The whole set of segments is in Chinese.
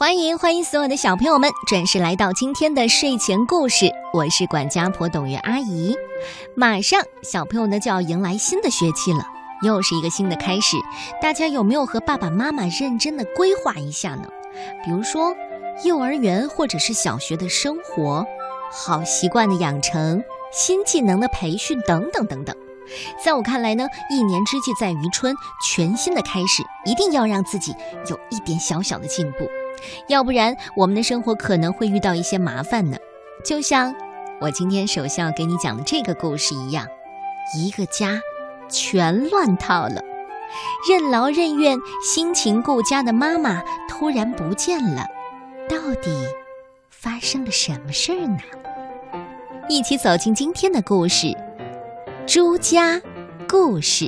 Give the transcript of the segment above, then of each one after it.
欢迎欢迎所有的小朋友们准时来到今天的睡前故事，我是管家婆董月阿姨。马上小朋友呢就要迎来新的学期了，又是一个新的开始。大家有没有和爸爸妈妈认真的规划一下呢？比如说幼儿园或者是小学的生活，好习惯的养成，新技能的培训等等等等。在我看来呢，一年之计在于春，全新的开始一定要让自己有一点小小的进步。要不然，我们的生活可能会遇到一些麻烦呢。就像我今天首先要给你讲的这个故事一样，一个家全乱套了，任劳任怨、辛勤顾家的妈妈突然不见了，到底发生了什么事儿呢？一起走进今天的故事《朱家故事》。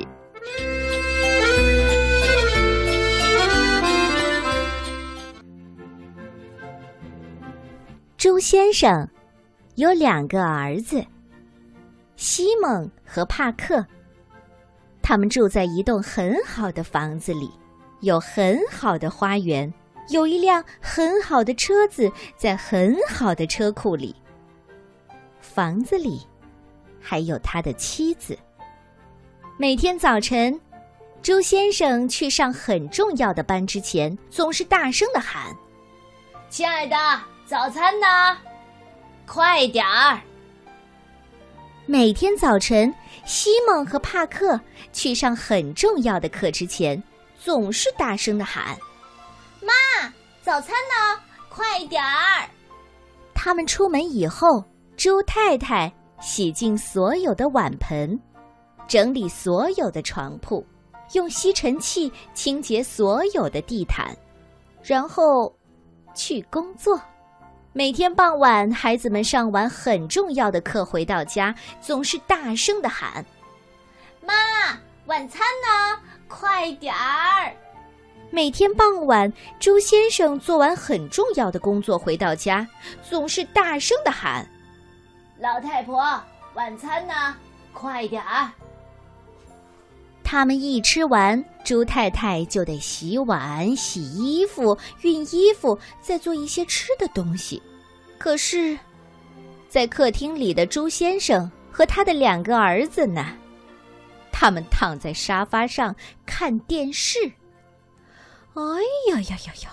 朱先生有两个儿子，西蒙和帕克。他们住在一栋很好的房子里，有很好的花园，有一辆很好的车子在很好的车库里。房子里还有他的妻子。每天早晨，朱先生去上很重要的班之前，总是大声的喊：“亲爱的。”早餐呢？快点儿！每天早晨，西蒙和帕克去上很重要的课之前，总是大声的喊：“妈，早餐呢？快点儿！”他们出门以后，猪太太洗净所有的碗盆，整理所有的床铺，用吸尘器清洁所有的地毯，然后去工作。每天傍晚，孩子们上完很重要的课回到家，总是大声的喊：“妈，晚餐呢？快点儿！”每天傍晚，朱先生做完很重要的工作回到家，总是大声的喊：“老太婆，晚餐呢？快点儿！”他们一吃完，朱太太就得洗碗、洗衣服、熨衣服，再做一些吃的东西。可是，在客厅里的朱先生和他的两个儿子呢？他们躺在沙发上看电视。哎呀呀呀呀！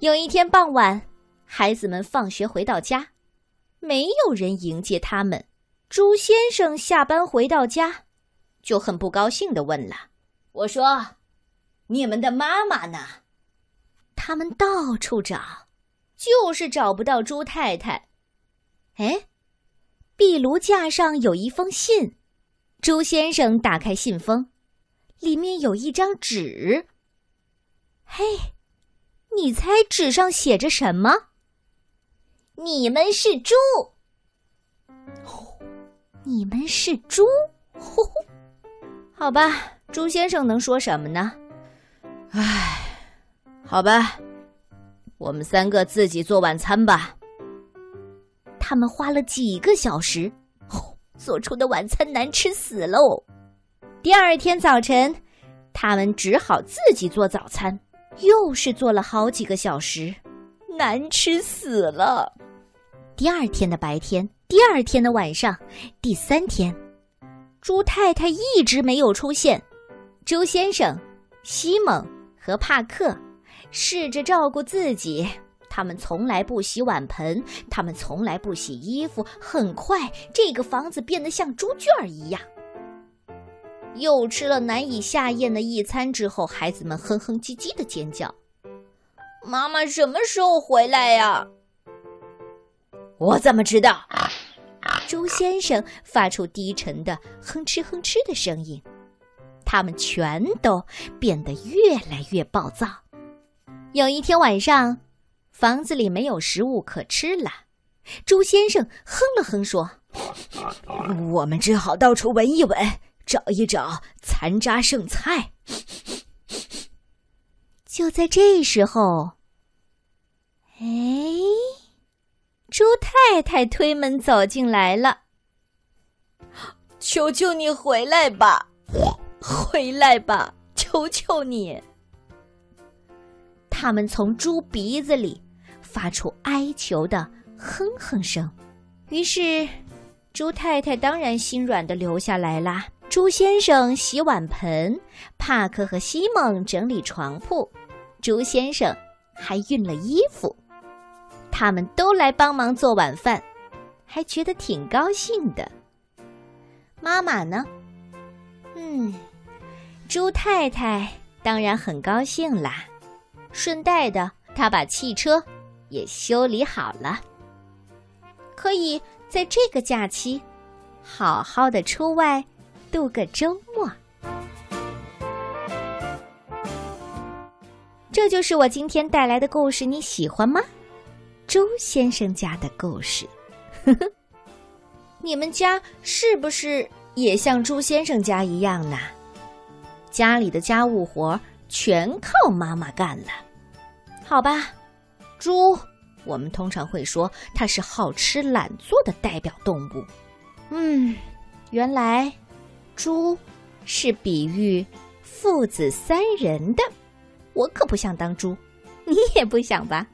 有一天傍晚，孩子们放学回到家，没有人迎接他们。朱先生下班回到家，就很不高兴的问了：“我说，你们的妈妈呢？”他们到处找，就是找不到朱太太。哎，壁炉架上有一封信。朱先生打开信封，里面有一张纸。嘿，你猜纸上写着什么？你们是猪。你们是猪，呼呼，好吧，朱先生能说什么呢？唉，好吧，我们三个自己做晚餐吧。他们花了几个小时，做出的晚餐难吃死喽。第二天早晨，他们只好自己做早餐，又是做了好几个小时，难吃死了。第二天的白天。第二天的晚上，第三天，猪太太一直没有出现。猪先生、西蒙和帕克试着照顾自己，他们从来不洗碗盆，他们从来不洗衣服。很快，这个房子变得像猪圈一样。又吃了难以下咽的一餐之后，孩子们哼哼唧唧的尖叫：“妈妈什么时候回来呀？”我怎么知道？猪先生发出低沉的哼哧哼哧的声音。他们全都变得越来越暴躁。有一天晚上，房子里没有食物可吃了。猪先生哼了哼说：“我们只好到处闻一闻，找一找残渣剩菜。”就在这时候，哎。猪太太推门走进来了。求求你回来吧，回来吧，求求你！他们从猪鼻子里发出哀求的哼哼声。于是，猪太太当然心软的留下来啦。猪先生洗碗盆，帕克和西蒙整理床铺，猪先生还熨了衣服。他们都来帮忙做晚饭，还觉得挺高兴的。妈妈呢？嗯，猪太太当然很高兴啦。顺带的，她把汽车也修理好了，可以在这个假期好好的出外度个周末。这就是我今天带来的故事，你喜欢吗？猪先生家的故事。你们家是不是也像猪先生家一样呢？家里的家务活全靠妈妈干了。好吧，猪，我们通常会说它是好吃懒做的代表动物。嗯，原来猪是比喻父子三人的。我可不想当猪，你也不想吧？